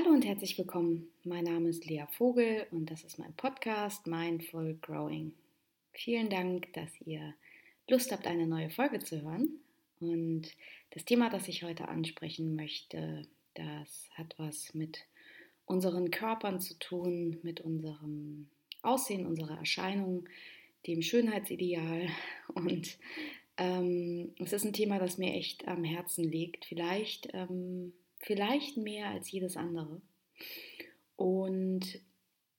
Hallo und herzlich willkommen. Mein Name ist Lea Vogel und das ist mein Podcast Mindful Growing. Vielen Dank, dass ihr Lust habt, eine neue Folge zu hören. Und das Thema, das ich heute ansprechen möchte, das hat was mit unseren Körpern zu tun, mit unserem Aussehen, unserer Erscheinung, dem Schönheitsideal. Und ähm, es ist ein Thema, das mir echt am Herzen liegt. Vielleicht ähm, vielleicht mehr als jedes andere. Und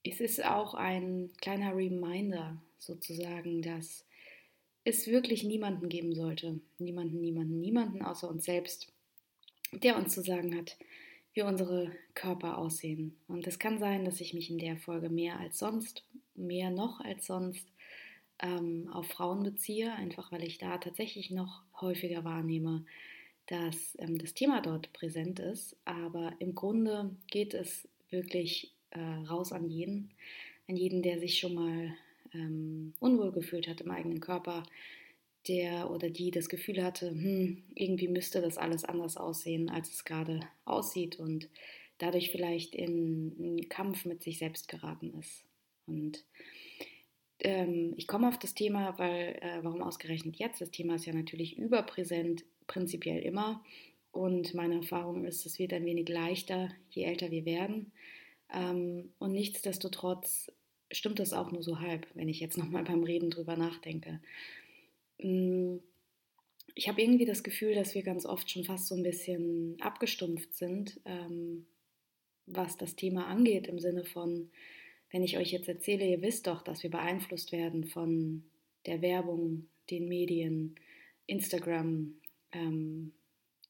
es ist auch ein kleiner Reminder sozusagen, dass es wirklich niemanden geben sollte, niemanden, niemanden, niemanden außer uns selbst, der uns zu sagen hat, wie unsere Körper aussehen. Und es kann sein, dass ich mich in der Folge mehr als sonst, mehr noch als sonst ähm, auf Frauen beziehe, einfach weil ich da tatsächlich noch häufiger wahrnehme, dass ähm, das Thema dort präsent ist. Aber im Grunde geht es wirklich äh, raus an jeden, an jeden, der sich schon mal ähm, unwohl gefühlt hat im eigenen Körper, der oder die das Gefühl hatte, hm, irgendwie müsste das alles anders aussehen, als es gerade aussieht und dadurch vielleicht in einen Kampf mit sich selbst geraten ist. Und ähm, ich komme auf das Thema, weil, äh, warum ausgerechnet jetzt? Das Thema ist ja natürlich überpräsent prinzipiell immer. Und meine Erfahrung ist, es wird ein wenig leichter, je älter wir werden. Ähm, und nichtsdestotrotz stimmt das auch nur so halb, wenn ich jetzt nochmal beim Reden drüber nachdenke. Mm, ich habe irgendwie das Gefühl, dass wir ganz oft schon fast so ein bisschen abgestumpft sind, ähm, was das Thema angeht, im Sinne von, wenn ich euch jetzt erzähle, ihr wisst doch, dass wir beeinflusst werden von der Werbung, den Medien, Instagram, ähm,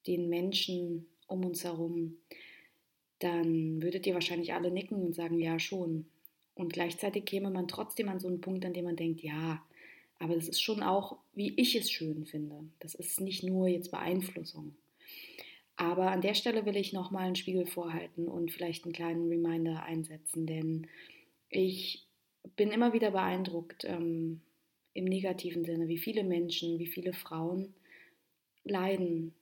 den Menschen um uns herum, dann würdet ihr wahrscheinlich alle nicken und sagen, ja schon. Und gleichzeitig käme man trotzdem an so einen Punkt, an dem man denkt, ja, aber das ist schon auch, wie ich es schön finde. Das ist nicht nur jetzt Beeinflussung. Aber an der Stelle will ich nochmal einen Spiegel vorhalten und vielleicht einen kleinen Reminder einsetzen, denn ich bin immer wieder beeindruckt ähm, im negativen Sinne, wie viele Menschen, wie viele Frauen leiden,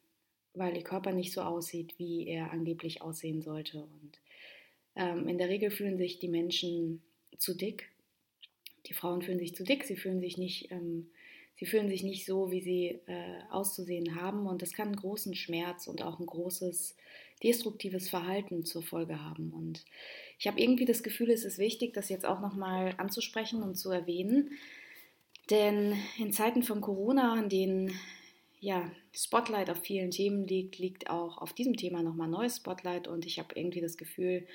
weil ihr Körper nicht so aussieht, wie er angeblich aussehen sollte. Und ähm, in der Regel fühlen sich die Menschen zu dick. Die Frauen fühlen sich zu dick, sie fühlen sich nicht, ähm, sie fühlen sich nicht so, wie sie äh, auszusehen haben. Und das kann einen großen Schmerz und auch ein großes destruktives Verhalten zur Folge haben. Und ich habe irgendwie das Gefühl, es ist wichtig, das jetzt auch nochmal anzusprechen und zu erwähnen. Denn in Zeiten von Corona, in denen ja, Spotlight auf vielen Themen liegt, liegt auch auf diesem Thema nochmal neues Spotlight und ich habe irgendwie das Gefühl,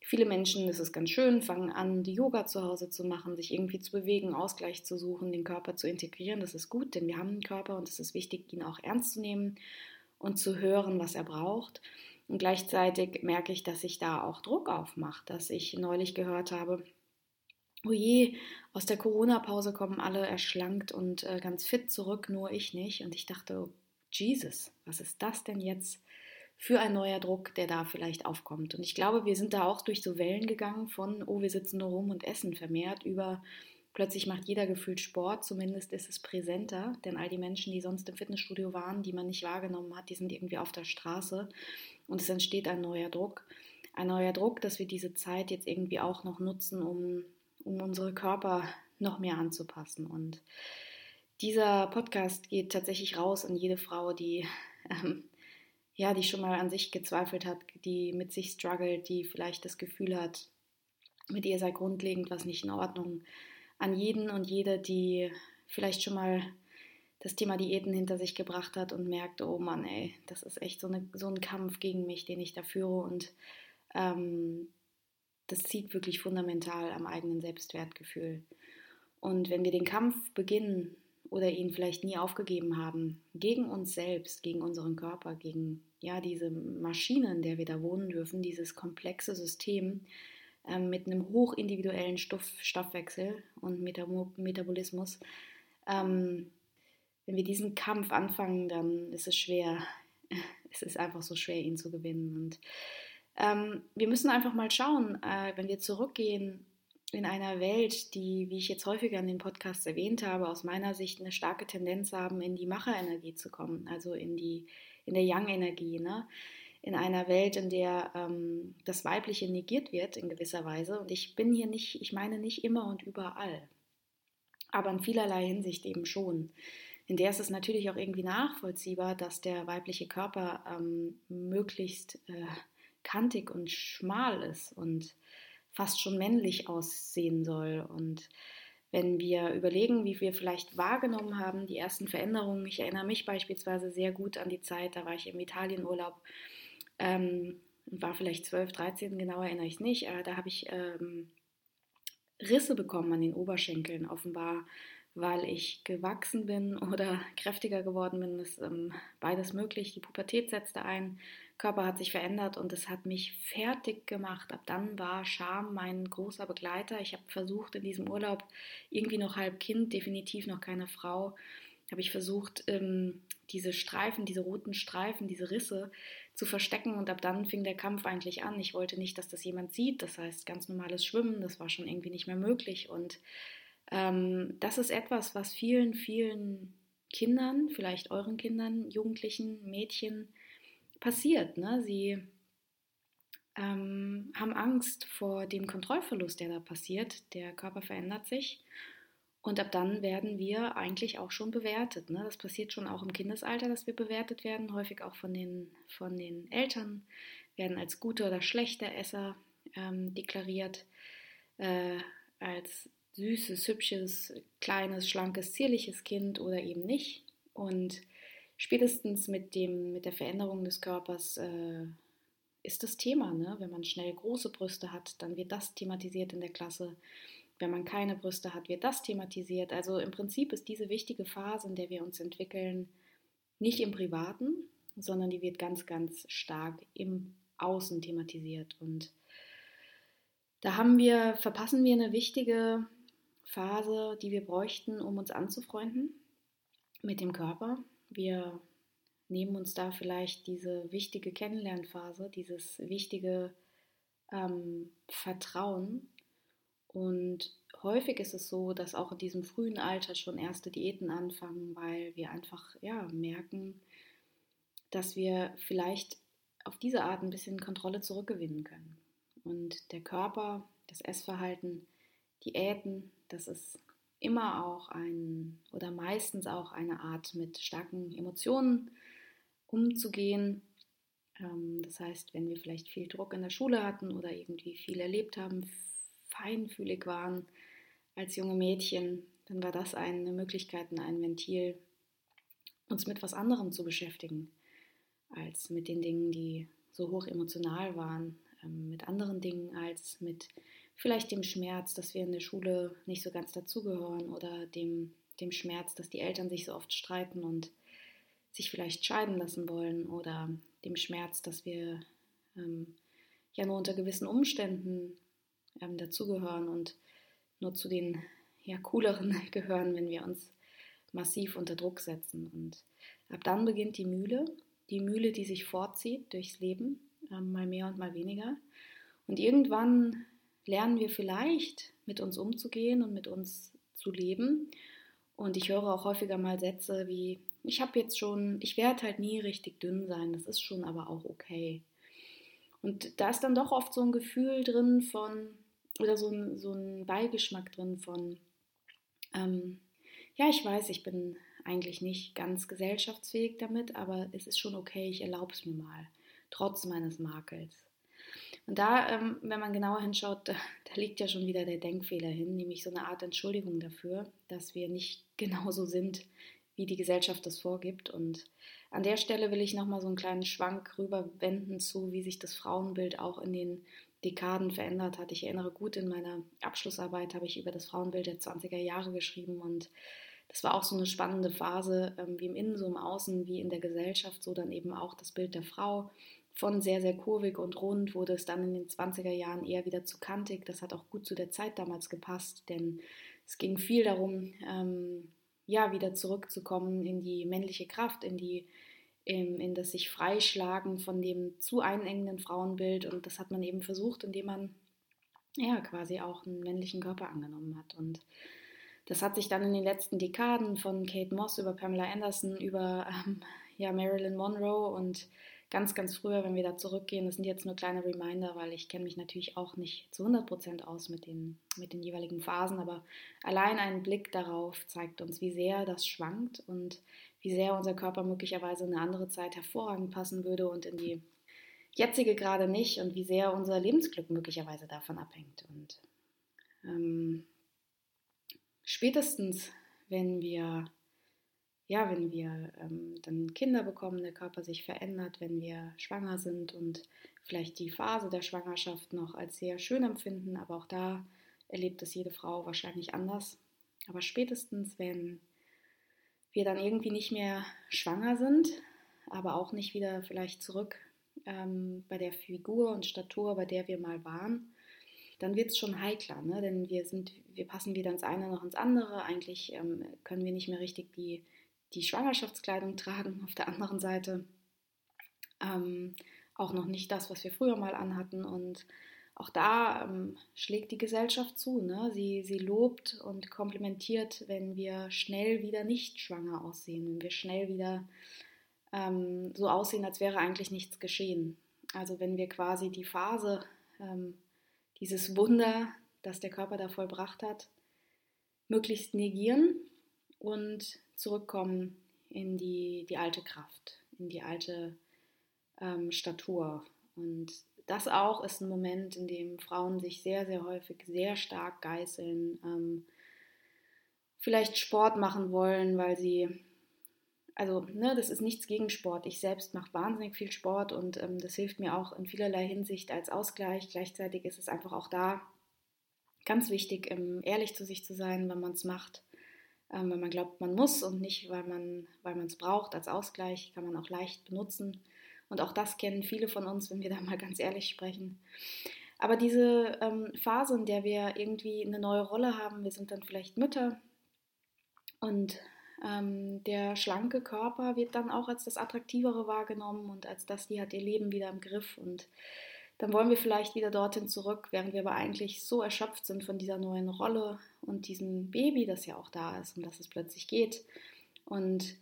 viele Menschen, das ist ganz schön, fangen an, die Yoga zu Hause zu machen, sich irgendwie zu bewegen, Ausgleich zu suchen, den Körper zu integrieren. Das ist gut, denn wir haben einen Körper und es ist wichtig, ihn auch ernst zu nehmen und zu hören, was er braucht. Und gleichzeitig merke ich, dass sich da auch Druck aufmacht, dass ich neulich gehört habe, oh je, aus der Corona-Pause kommen alle erschlankt und äh, ganz fit zurück, nur ich nicht. Und ich dachte, oh, Jesus, was ist das denn jetzt für ein neuer Druck, der da vielleicht aufkommt? Und ich glaube, wir sind da auch durch so Wellen gegangen von, oh, wir sitzen nur rum und essen vermehrt, über plötzlich macht jeder gefühlt Sport, zumindest ist es präsenter, denn all die Menschen, die sonst im Fitnessstudio waren, die man nicht wahrgenommen hat, die sind irgendwie auf der Straße und es entsteht ein neuer Druck. Ein neuer Druck, dass wir diese Zeit jetzt irgendwie auch noch nutzen, um um unsere Körper noch mehr anzupassen. Und dieser Podcast geht tatsächlich raus an jede Frau, die ähm, ja, die schon mal an sich gezweifelt hat, die mit sich struggelt, die vielleicht das Gefühl hat, mit ihr sei grundlegend was nicht in Ordnung. An jeden und jede, die vielleicht schon mal das Thema Diäten hinter sich gebracht hat und merkt, oh Mann, ey, das ist echt so, eine, so ein Kampf gegen mich, den ich da führe und ähm, das zieht wirklich fundamental am eigenen Selbstwertgefühl. Und wenn wir den Kampf beginnen oder ihn vielleicht nie aufgegeben haben, gegen uns selbst, gegen unseren Körper, gegen ja diese Maschine, in der wir da wohnen dürfen, dieses komplexe System äh, mit einem hochindividuellen Stoff, Stoffwechsel und Metab Metabolismus, ähm, wenn wir diesen Kampf anfangen, dann ist es schwer, es ist einfach so schwer, ihn zu gewinnen. Und ähm, wir müssen einfach mal schauen, äh, wenn wir zurückgehen in einer Welt, die, wie ich jetzt häufiger in den Podcasts erwähnt habe, aus meiner Sicht eine starke Tendenz haben, in die Macherenergie zu kommen, also in die in der Yang-Energie. Ne? in einer Welt, in der ähm, das Weibliche negiert wird in gewisser Weise. Und ich bin hier nicht, ich meine nicht immer und überall, aber in vielerlei Hinsicht eben schon. In der ist es natürlich auch irgendwie nachvollziehbar, dass der weibliche Körper ähm, möglichst äh, kantig und schmal ist und fast schon männlich aussehen soll. Und wenn wir überlegen, wie wir vielleicht wahrgenommen haben, die ersten Veränderungen, ich erinnere mich beispielsweise sehr gut an die Zeit, da war ich im Italienurlaub ähm, war vielleicht 12, 13, genau erinnere ich es nicht, aber da habe ich ähm, Risse bekommen an den Oberschenkeln, offenbar, weil ich gewachsen bin oder kräftiger geworden bin. Das ist ähm, beides möglich. Die Pubertät setzte ein, Körper hat sich verändert und es hat mich fertig gemacht. Ab dann war Scham mein großer Begleiter. Ich habe versucht, in diesem Urlaub irgendwie noch halb Kind, definitiv noch keine Frau, habe ich versucht, ähm, diese Streifen, diese roten Streifen, diese Risse zu verstecken und ab dann fing der Kampf eigentlich an. Ich wollte nicht, dass das jemand sieht, das heißt ganz normales Schwimmen, das war schon irgendwie nicht mehr möglich und ähm, das ist etwas, was vielen, vielen Kindern, vielleicht euren Kindern, Jugendlichen, Mädchen passiert. Ne? Sie ähm, haben Angst vor dem Kontrollverlust, der da passiert. Der Körper verändert sich und ab dann werden wir eigentlich auch schon bewertet. Ne? Das passiert schon auch im Kindesalter, dass wir bewertet werden, häufig auch von den, von den Eltern, werden als gute oder schlechte Esser ähm, deklariert, äh, als süßes, hübsches, kleines, schlankes, zierliches Kind oder eben nicht. Und spätestens mit, dem, mit der Veränderung des Körpers äh, ist das Thema. Ne? Wenn man schnell große Brüste hat, dann wird das thematisiert in der Klasse. Wenn man keine Brüste hat, wird das thematisiert. Also im Prinzip ist diese wichtige Phase, in der wir uns entwickeln, nicht im Privaten, sondern die wird ganz, ganz stark im Außen thematisiert. Und da haben wir, verpassen wir eine wichtige Phase, die wir bräuchten, um uns anzufreunden mit dem Körper. Wir nehmen uns da vielleicht diese wichtige Kennenlernphase, dieses wichtige ähm, Vertrauen und häufig ist es so, dass auch in diesem frühen Alter schon erste Diäten anfangen, weil wir einfach ja, merken, dass wir vielleicht auf diese Art ein bisschen Kontrolle zurückgewinnen können. Und der Körper, das Essverhalten, Diäten, das ist immer auch ein oder meistens auch eine Art mit starken Emotionen umzugehen. Ähm, das heißt, wenn wir vielleicht viel Druck in der Schule hatten oder irgendwie viel erlebt haben, feinfühlig waren als junge Mädchen, dann war das eine Möglichkeit und ein Ventil, uns mit was anderem zu beschäftigen, als mit den Dingen, die so hoch emotional waren, ähm, mit anderen Dingen als mit vielleicht dem Schmerz, dass wir in der Schule nicht so ganz dazugehören oder dem, dem Schmerz, dass die Eltern sich so oft streiten und sich vielleicht scheiden lassen wollen oder dem Schmerz, dass wir ähm, ja nur unter gewissen Umständen ähm, dazugehören und nur zu den ja, cooleren gehören, wenn wir uns massiv unter Druck setzen. Und ab dann beginnt die Mühle, die Mühle, die sich fortzieht durchs Leben, ähm, mal mehr und mal weniger. Und irgendwann lernen wir vielleicht mit uns umzugehen und mit uns zu leben. Und ich höre auch häufiger mal Sätze wie, ich habe jetzt schon, ich werde halt nie richtig dünn sein, das ist schon aber auch okay. Und da ist dann doch oft so ein Gefühl drin von, oder so ein, so ein Beigeschmack drin von, ähm, ja, ich weiß, ich bin eigentlich nicht ganz gesellschaftsfähig damit, aber es ist schon okay, ich erlaube es mir mal, trotz meines Makels. Und da, ähm, wenn man genauer hinschaut, da, da, liegt ja schon wieder der Denkfehler hin, nämlich so eine Art Entschuldigung dafür, dass wir nicht genauso sind, wie die Gesellschaft das vorgibt. Und an der Stelle will ich nochmal so einen kleinen Schwank rüberwenden zu, wie sich das Frauenbild auch in den Dekaden verändert hat. Ich erinnere gut, in meiner Abschlussarbeit habe ich über das Frauenbild der 20er Jahre geschrieben und das war auch so eine spannende Phase, ähm, wie im Innen, so im Außen, wie in der Gesellschaft, so dann eben auch das Bild der Frau. Von sehr, sehr kurvig und rund wurde es dann in den 20er Jahren eher wieder zu kantig. Das hat auch gut zu der Zeit damals gepasst, denn es ging viel darum, ähm, ja, wieder zurückzukommen in die männliche Kraft, in die in das sich freischlagen von dem zu einengenden Frauenbild. Und das hat man eben versucht, indem man ja quasi auch einen männlichen Körper angenommen hat. Und das hat sich dann in den letzten Dekaden von Kate Moss über Pamela Anderson über ähm, ja, Marilyn Monroe und ganz, ganz früher, wenn wir da zurückgehen, das sind jetzt nur kleine Reminder, weil ich kenne mich natürlich auch nicht zu 100 Prozent aus mit den, mit den jeweiligen Phasen, aber allein ein Blick darauf zeigt uns, wie sehr das schwankt und wie sehr unser Körper möglicherweise in eine andere Zeit hervorragend passen würde und in die jetzige gerade nicht und wie sehr unser Lebensglück möglicherweise davon abhängt. Und ähm, spätestens, wenn wir ja, wenn wir ähm, dann Kinder bekommen, der Körper sich verändert, wenn wir schwanger sind und vielleicht die Phase der Schwangerschaft noch als sehr schön empfinden, aber auch da erlebt es jede Frau wahrscheinlich anders. Aber spätestens, wenn wir dann irgendwie nicht mehr schwanger sind, aber auch nicht wieder vielleicht zurück ähm, bei der Figur und Statur, bei der wir mal waren, dann wird es schon heikler, ne? denn wir, sind, wir passen weder ins eine noch ins andere. Eigentlich ähm, können wir nicht mehr richtig die die Schwangerschaftskleidung tragen. Auf der anderen Seite ähm, auch noch nicht das, was wir früher mal anhatten. Und auch da ähm, schlägt die Gesellschaft zu. Ne? Sie, sie lobt und komplimentiert, wenn wir schnell wieder nicht schwanger aussehen, wenn wir schnell wieder ähm, so aussehen, als wäre eigentlich nichts geschehen. Also wenn wir quasi die Phase, ähm, dieses Wunder, das der Körper da vollbracht hat, möglichst negieren und zurückkommen in die, die alte Kraft, in die alte ähm, Statur. Und das auch ist ein Moment, in dem Frauen sich sehr, sehr häufig sehr stark geißeln, ähm, vielleicht Sport machen wollen, weil sie, also ne, das ist nichts gegen Sport. Ich selbst mache wahnsinnig viel Sport und ähm, das hilft mir auch in vielerlei Hinsicht als Ausgleich. Gleichzeitig ist es einfach auch da ganz wichtig, ähm, ehrlich zu sich zu sein, wenn man es macht ähm, weil man glaubt, man muss und nicht, weil man es braucht als Ausgleich, kann man auch leicht benutzen. Und auch das kennen viele von uns, wenn wir da mal ganz ehrlich sprechen. Aber diese ähm, Phase, in der wir irgendwie eine neue Rolle haben, wir sind dann vielleicht Mütter und ähm, der schlanke Körper wird dann auch als das Attraktivere wahrgenommen und als das, die hat ihr Leben wieder im Griff und dann wollen wir vielleicht wieder dorthin zurück, während wir aber eigentlich so erschöpft sind von dieser neuen Rolle und diesem Baby, das ja auch da ist, um das es plötzlich geht. Und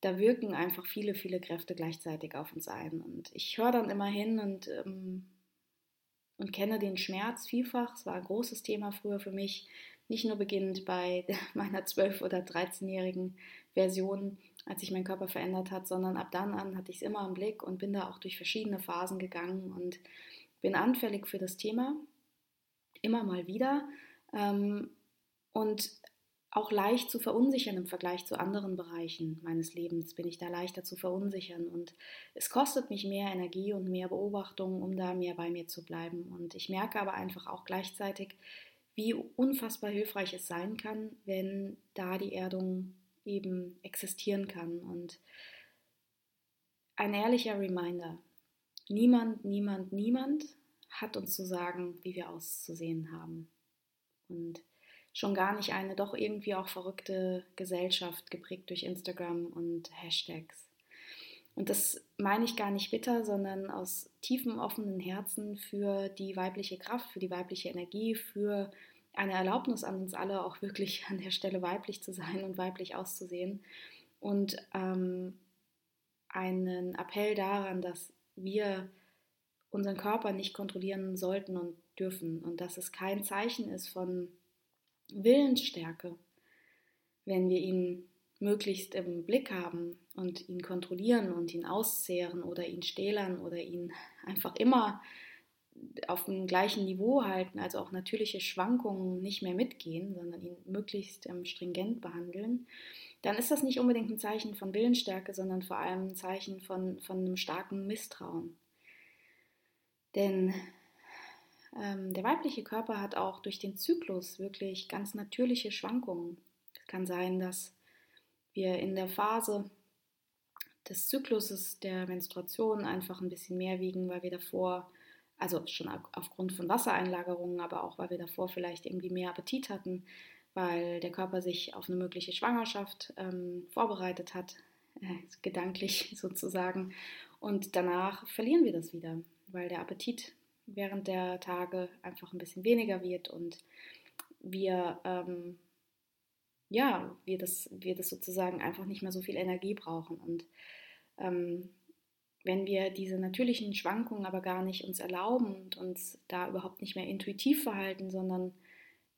da wirken einfach viele, viele Kräfte gleichzeitig auf uns ein. Und ich höre dann immer hin und, ähm, und kenne den Schmerz vielfach. Es war ein großes Thema früher für mich, nicht nur beginnend bei meiner 12- oder 13-jährigen Version, als sich mein Körper verändert hat, sondern ab dann an hatte ich es immer im Blick und bin da auch durch verschiedene Phasen gegangen und bin anfällig für das Thema, immer mal wieder. Ähm, und auch leicht zu verunsichern im Vergleich zu anderen Bereichen meines Lebens. Bin ich da leichter zu verunsichern und es kostet mich mehr Energie und mehr Beobachtung, um da mehr bei mir zu bleiben. Und ich merke aber einfach auch gleichzeitig, wie unfassbar hilfreich es sein kann, wenn da die Erdung eben existieren kann. Und ein ehrlicher Reminder, niemand, niemand, niemand hat uns zu sagen, wie wir auszusehen haben. Und schon gar nicht eine doch irgendwie auch verrückte Gesellschaft geprägt durch Instagram und Hashtags. Und das meine ich gar nicht bitter, sondern aus tiefem offenen Herzen für die weibliche Kraft, für die weibliche Energie, für eine Erlaubnis an uns alle, auch wirklich an der Stelle weiblich zu sein und weiblich auszusehen. Und ähm, einen Appell daran, dass wir unseren Körper nicht kontrollieren sollten und dürfen und dass es kein Zeichen ist von Willensstärke, wenn wir ihn möglichst im Blick haben und ihn kontrollieren und ihn auszehren oder ihn stählern oder ihn einfach immer auf dem gleichen Niveau halten, also auch natürliche Schwankungen nicht mehr mitgehen, sondern ihn möglichst ähm, stringent behandeln, dann ist das nicht unbedingt ein Zeichen von Willensstärke, sondern vor allem ein Zeichen von, von einem starken Misstrauen. Denn ähm, der weibliche Körper hat auch durch den Zyklus wirklich ganz natürliche Schwankungen. Es kann sein, dass wir in der Phase des Zykluses der Menstruation einfach ein bisschen mehr wiegen, weil wir davor also schon aufgrund von Wassereinlagerungen, aber auch weil wir davor vielleicht irgendwie mehr Appetit hatten, weil der Körper sich auf eine mögliche Schwangerschaft ähm, vorbereitet hat, äh, gedanklich sozusagen. Und danach verlieren wir das wieder, weil der Appetit während der Tage einfach ein bisschen weniger wird und wir ähm, ja, wir das, wir das sozusagen einfach nicht mehr so viel Energie brauchen. Und ähm, wenn wir diese natürlichen Schwankungen aber gar nicht uns erlauben und uns da überhaupt nicht mehr intuitiv verhalten, sondern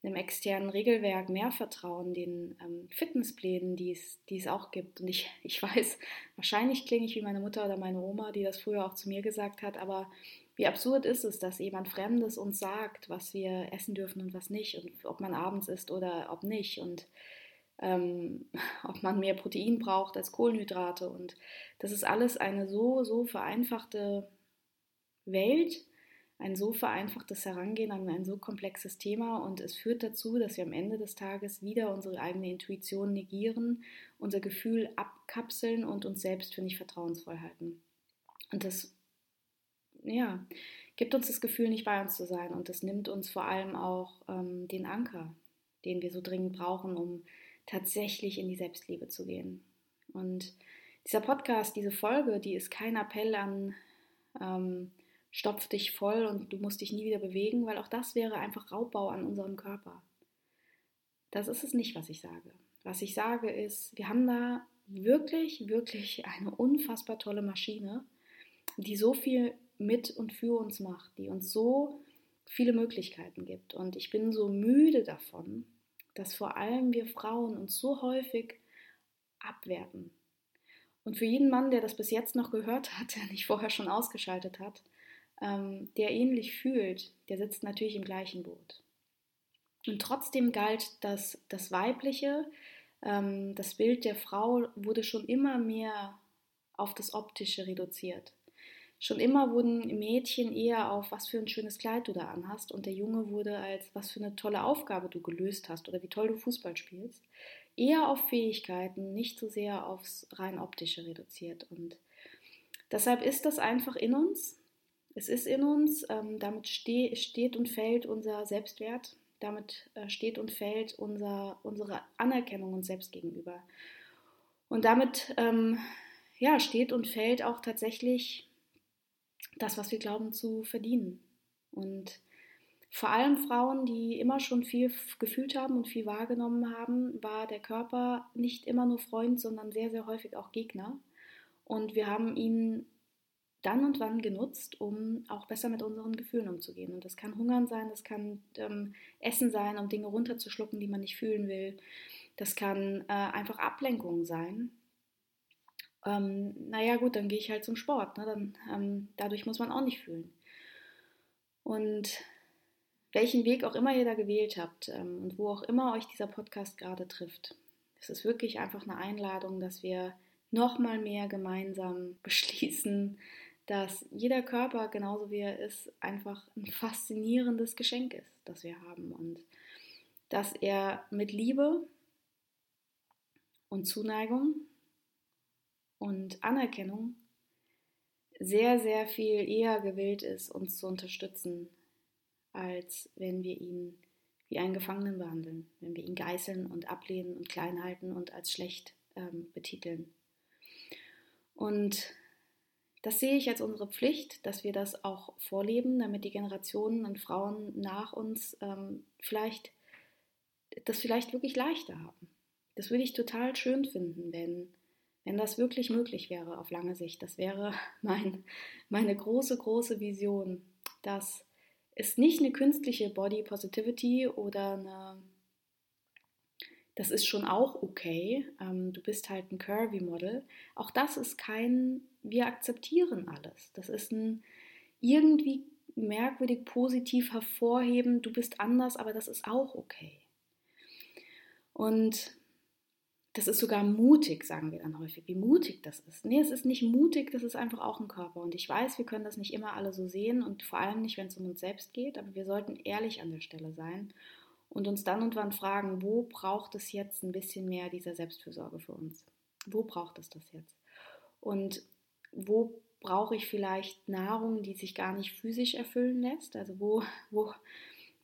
einem externen Regelwerk mehr vertrauen, den ähm, Fitnessplänen, die es, die es auch gibt. Und ich, ich weiß, wahrscheinlich klinge ich wie meine Mutter oder meine Oma, die das früher auch zu mir gesagt hat, aber wie absurd ist es, dass jemand Fremdes uns sagt, was wir essen dürfen und was nicht und ob man abends isst oder ob nicht. Und ähm, ob man mehr Protein braucht als Kohlenhydrate. Und das ist alles eine so, so vereinfachte Welt, ein so vereinfachtes Herangehen an ein so komplexes Thema und es führt dazu, dass wir am Ende des Tages wieder unsere eigene Intuition negieren, unser Gefühl abkapseln und uns selbst für nicht vertrauensvoll halten. Und das, ja, gibt uns das Gefühl, nicht bei uns zu sein und das nimmt uns vor allem auch ähm, den Anker, den wir so dringend brauchen, um tatsächlich in die Selbstliebe zu gehen. Und dieser Podcast, diese Folge, die ist kein Appell an ähm, stopf dich voll und du musst dich nie wieder bewegen, weil auch das wäre einfach Raubbau an unserem Körper. Das ist es nicht, was ich sage. Was ich sage ist, wir haben da wirklich, wirklich eine unfassbar tolle Maschine, die so viel mit und für uns macht, die uns so viele Möglichkeiten gibt. Und ich bin so müde davon, dass vor allem wir Frauen uns so häufig abwerten. Und für jeden Mann, der das bis jetzt noch gehört hat, der nicht vorher schon ausgeschaltet hat, ähm, der ähnlich fühlt, der sitzt natürlich im gleichen Boot. Und trotzdem galt das, das Weibliche, ähm, das Bild der Frau wurde schon immer mehr auf das Optische reduziert. Schon immer wurden Mädchen eher auf, was für ein schönes Kleid du da anhast und der Junge wurde als, was für eine tolle Aufgabe du gelöst hast oder wie toll du Fußball spielst, eher auf Fähigkeiten, nicht so sehr aufs rein optische reduziert. Und deshalb ist das einfach in uns. Es ist in uns, ähm, damit ste steht und fällt unser Selbstwert, damit äh, steht und fällt unser, unsere Anerkennung uns selbst gegenüber. Und damit ähm, ja, steht und fällt auch tatsächlich das, was wir glauben zu verdienen. Und vor allem Frauen, die immer schon viel gefühlt haben und viel wahrgenommen haben, war der Körper nicht immer nur Freund, sondern sehr, sehr häufig auch Gegner. Und wir haben ihn dann und wann genutzt, um auch besser mit unseren Gefühlen umzugehen. Und das kann Hungern sein, das kann ähm, Essen sein, um Dinge runterzuschlucken, die man nicht fühlen will. Das kann äh, einfach Ablenkung sein ähm, naja gut, dann gehe ich halt zum Sport. Ne? Dann, ähm, dadurch muss man auch nicht fühlen. Und welchen Weg auch immer ihr da gewählt habt ähm, und wo auch immer euch dieser Podcast gerade trifft, es ist wirklich einfach eine Einladung, dass wir nochmal mehr gemeinsam beschließen, dass jeder Körper, genauso wie er ist, einfach ein faszinierendes Geschenk ist, das wir haben. Und dass er mit Liebe und Zuneigung und Anerkennung sehr, sehr viel eher gewillt ist, uns zu unterstützen, als wenn wir ihn wie einen Gefangenen behandeln, wenn wir ihn geißeln und ablehnen und klein halten und als schlecht ähm, betiteln. Und das sehe ich als unsere Pflicht, dass wir das auch vorleben, damit die Generationen und Frauen nach uns ähm, vielleicht das vielleicht wirklich leichter haben. Das würde ich total schön finden, wenn wenn das wirklich möglich wäre auf lange Sicht. Das wäre mein, meine große, große Vision, dass es nicht eine künstliche Body Positivity oder eine, das ist schon auch okay, ähm, du bist halt ein Curvy Model. Auch das ist kein, wir akzeptieren alles. Das ist ein irgendwie merkwürdig positiv hervorheben, du bist anders, aber das ist auch okay. Und das ist sogar mutig, sagen wir dann häufig, wie mutig das ist. Nee, es ist nicht mutig, das ist einfach auch ein Körper. Und ich weiß, wir können das nicht immer alle so sehen und vor allem nicht, wenn es um uns selbst geht, aber wir sollten ehrlich an der Stelle sein und uns dann und wann fragen, wo braucht es jetzt ein bisschen mehr dieser Selbstfürsorge für uns? Wo braucht es das jetzt? Und wo brauche ich vielleicht Nahrung, die sich gar nicht physisch erfüllen lässt? Also wo, wo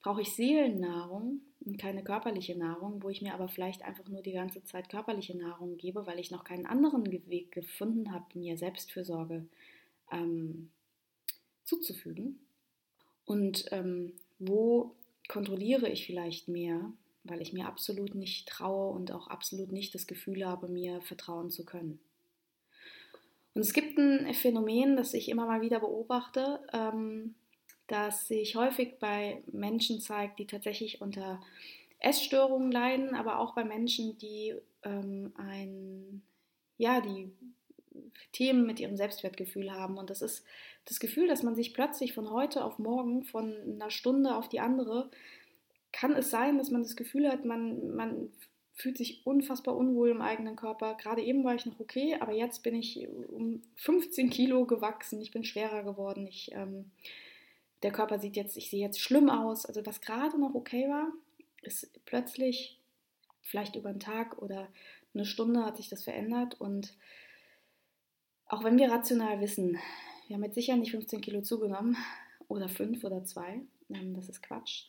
brauche ich Seelennahrung keine körperliche Nahrung, wo ich mir aber vielleicht einfach nur die ganze Zeit körperliche Nahrung gebe, weil ich noch keinen anderen Weg gefunden habe, mir Selbstfürsorge ähm, zuzufügen. Und ähm, wo kontrolliere ich vielleicht mehr, weil ich mir absolut nicht traue und auch absolut nicht das Gefühl habe, mir vertrauen zu können. Und es gibt ein Phänomen, das ich immer mal wieder beobachte, ähm, das sich häufig bei Menschen zeigt, die tatsächlich unter Essstörungen leiden, aber auch bei Menschen, die ähm, ein, ja, die Themen mit ihrem Selbstwertgefühl haben. Und das ist das Gefühl, dass man sich plötzlich von heute auf morgen, von einer Stunde auf die andere, kann es sein, dass man das Gefühl hat, man, man fühlt sich unfassbar unwohl im eigenen Körper. Gerade eben war ich noch okay, aber jetzt bin ich um 15 Kilo gewachsen. Ich bin schwerer geworden. Ich, ähm, der Körper sieht jetzt, ich sehe jetzt schlimm aus. Also was gerade noch okay war, ist plötzlich vielleicht über einen Tag oder eine Stunde hat sich das verändert und auch wenn wir rational wissen, wir haben jetzt sicher nicht 15 Kilo zugenommen oder 5 oder 2, ähm, das ist Quatsch,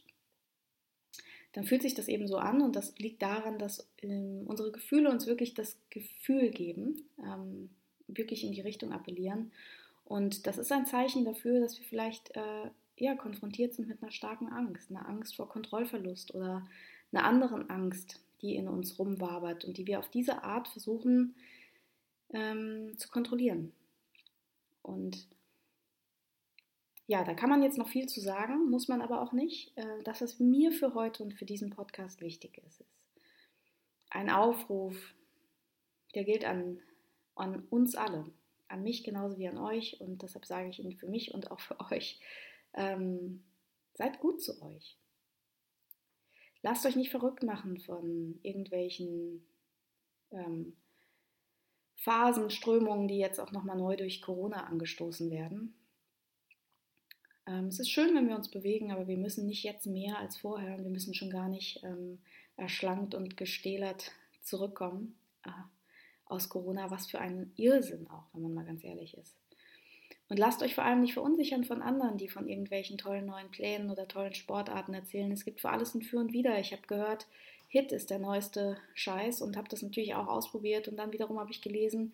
dann fühlt sich das eben so an und das liegt daran, dass ähm, unsere Gefühle uns wirklich das Gefühl geben, ähm, wirklich in die Richtung appellieren. Und das ist ein Zeichen dafür, dass wir vielleicht äh, ja, konfrontiert sind mit einer starken Angst, einer Angst vor Kontrollverlust oder einer anderen Angst, die in uns rumwabert und die wir auf diese Art versuchen ähm, zu kontrollieren. Und ja, da kann man jetzt noch viel zu sagen, muss man aber auch nicht. Äh, das, was mir für heute und für diesen Podcast wichtig ist, ist ein Aufruf, der gilt an, an uns alle, an mich genauso wie an euch. Und deshalb sage ich ihn für mich und auch für euch. Ähm, seid gut zu euch. Lasst euch nicht verrückt machen von irgendwelchen ähm, Phasen, Strömungen, die jetzt auch nochmal neu durch Corona angestoßen werden. Ähm, es ist schön, wenn wir uns bewegen, aber wir müssen nicht jetzt mehr als vorher und wir müssen schon gar nicht ähm, erschlankt und gestählert zurückkommen äh, aus Corona. Was für ein Irrsinn auch, wenn man mal ganz ehrlich ist. Und lasst euch vor allem nicht verunsichern von anderen, die von irgendwelchen tollen neuen Plänen oder tollen Sportarten erzählen. Es gibt für alles ein Für und Wider. Ich habe gehört, Hit ist der neueste Scheiß und habe das natürlich auch ausprobiert. Und dann wiederum habe ich gelesen,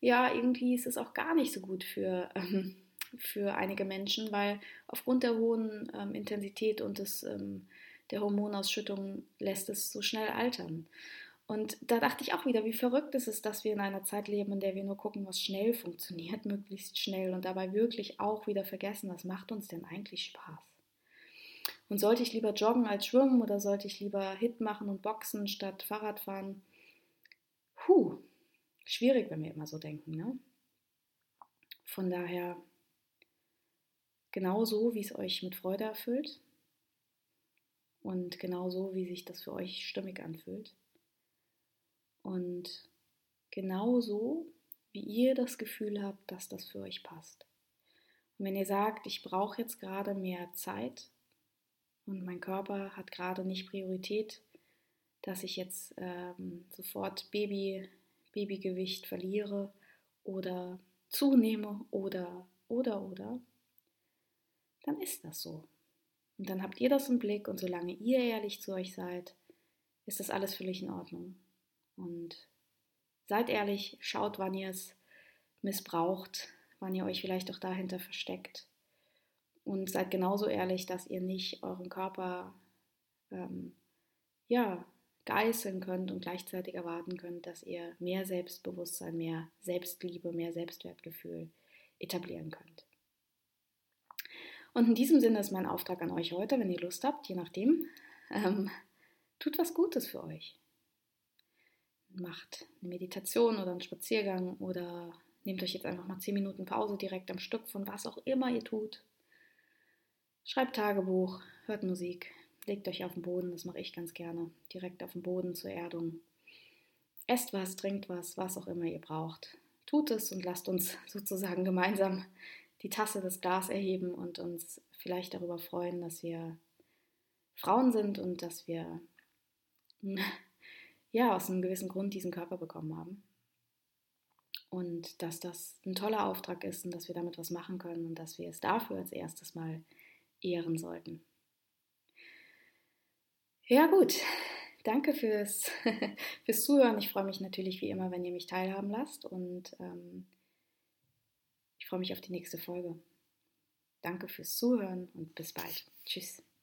ja, irgendwie ist es auch gar nicht so gut für ähm, für einige Menschen, weil aufgrund der hohen ähm, Intensität und des, ähm, der Hormonausschüttung lässt es so schnell altern. Und da dachte ich auch wieder, wie verrückt ist es, dass wir in einer Zeit leben, in der wir nur gucken, was schnell funktioniert, möglichst schnell und dabei wirklich auch wieder vergessen, was macht uns denn eigentlich Spaß. Und sollte ich lieber joggen als schwimmen oder sollte ich lieber Hit machen und boxen statt Fahrrad fahren? Puh, schwierig, wenn wir immer so denken. Ne? Von daher genauso, wie es euch mit Freude erfüllt und genauso, wie sich das für euch stimmig anfühlt. Und genauso, wie ihr das Gefühl habt, dass das für euch passt. Und wenn ihr sagt, ich brauche jetzt gerade mehr Zeit und mein Körper hat gerade nicht Priorität, dass ich jetzt ähm, sofort Baby, Babygewicht verliere oder zunehme oder, oder, oder, dann ist das so. Und dann habt ihr das im Blick und solange ihr ehrlich zu euch seid, ist das alles völlig in Ordnung. Und seid ehrlich, schaut, wann ihr es missbraucht, wann ihr euch vielleicht auch dahinter versteckt. Und seid genauso ehrlich, dass ihr nicht euren Körper ähm, ja, geißeln könnt und gleichzeitig erwarten könnt, dass ihr mehr Selbstbewusstsein, mehr Selbstliebe, mehr Selbstwertgefühl etablieren könnt. Und in diesem Sinne ist mein Auftrag an euch heute, wenn ihr Lust habt, je nachdem, ähm, tut was Gutes für euch. Macht eine Meditation oder einen Spaziergang oder nehmt euch jetzt einfach mal 10 Minuten Pause direkt am Stück von was auch immer ihr tut. Schreibt Tagebuch, hört Musik, legt euch auf den Boden, das mache ich ganz gerne, direkt auf den Boden zur Erdung. Esst was, trinkt was, was auch immer ihr braucht. Tut es und lasst uns sozusagen gemeinsam die Tasse, das Glas erheben und uns vielleicht darüber freuen, dass wir Frauen sind und dass wir ja aus einem gewissen Grund diesen Körper bekommen haben. Und dass das ein toller Auftrag ist und dass wir damit was machen können und dass wir es dafür als erstes mal ehren sollten. Ja gut, danke fürs, fürs Zuhören. Ich freue mich natürlich wie immer, wenn ihr mich teilhaben lasst und ähm, freue mich auf die nächste Folge. Danke fürs Zuhören und bis bald. Tschüss.